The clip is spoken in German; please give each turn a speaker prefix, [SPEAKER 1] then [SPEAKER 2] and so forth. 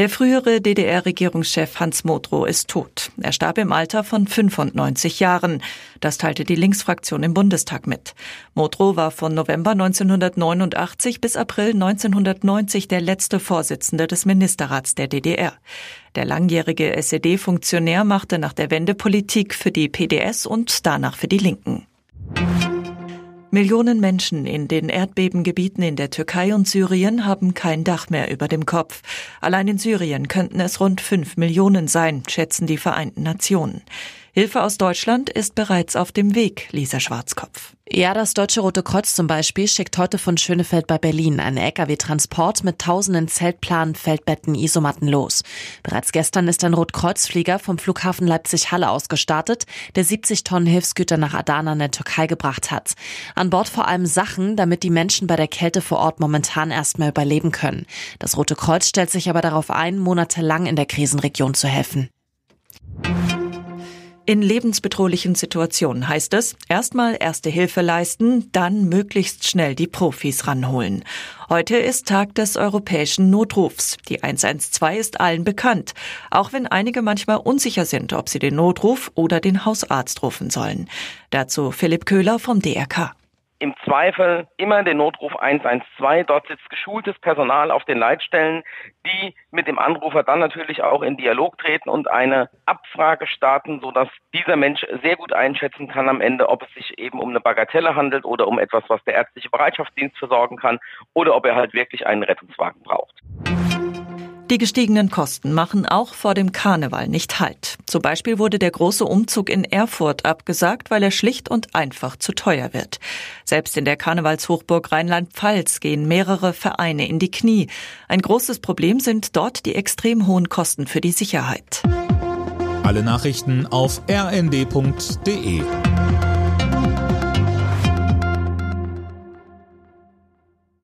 [SPEAKER 1] Der frühere DDR-Regierungschef Hans Modrow ist tot. Er starb im Alter von 95 Jahren. Das teilte die Linksfraktion im Bundestag mit. Modrow war von November 1989 bis April 1990 der letzte Vorsitzende des Ministerrats der DDR. Der langjährige SED-Funktionär machte nach der Wende Politik für die PDS und danach für die Linken. Millionen Menschen in den Erdbebengebieten in der Türkei und Syrien haben kein Dach mehr über dem Kopf. Allein in Syrien könnten es rund fünf Millionen sein, schätzen die Vereinten Nationen. Hilfe aus Deutschland ist bereits auf dem Weg, Lisa Schwarzkopf.
[SPEAKER 2] Ja, das Deutsche Rote Kreuz zum Beispiel schickt heute von Schönefeld bei Berlin einen Lkw-Transport mit tausenden Zeltplanen, Feldbetten, Isomatten los. Bereits gestern ist ein Rotkreuzflieger vom Flughafen Leipzig-Halle aus gestartet, der 70 Tonnen Hilfsgüter nach Adana in der Türkei gebracht hat. An Bord vor allem Sachen, damit die Menschen bei der Kälte vor Ort momentan erstmal überleben können. Das Rote Kreuz stellt sich aber darauf ein, monatelang in der Krisenregion zu helfen.
[SPEAKER 1] In lebensbedrohlichen Situationen heißt es, erstmal erste Hilfe leisten, dann möglichst schnell die Profis ranholen. Heute ist Tag des europäischen Notrufs. Die 112 ist allen bekannt, auch wenn einige manchmal unsicher sind, ob sie den Notruf oder den Hausarzt rufen sollen. Dazu Philipp Köhler vom DRK
[SPEAKER 3] im Zweifel immer den Notruf 112. Dort sitzt geschultes Personal auf den Leitstellen, die mit dem Anrufer dann natürlich auch in Dialog treten und eine Abfrage starten, sodass dieser Mensch sehr gut einschätzen kann am Ende, ob es sich eben um eine Bagatelle handelt oder um etwas, was der ärztliche Bereitschaftsdienst versorgen kann oder ob er halt wirklich einen Rettungswagen braucht.
[SPEAKER 1] Die gestiegenen Kosten machen auch vor dem Karneval nicht Halt. Zum Beispiel wurde der große Umzug in Erfurt abgesagt, weil er schlicht und einfach zu teuer wird. Selbst in der Karnevalshochburg Rheinland-Pfalz gehen mehrere Vereine in die Knie. Ein großes Problem sind dort die extrem hohen Kosten für die Sicherheit.
[SPEAKER 4] Alle Nachrichten auf rnd.de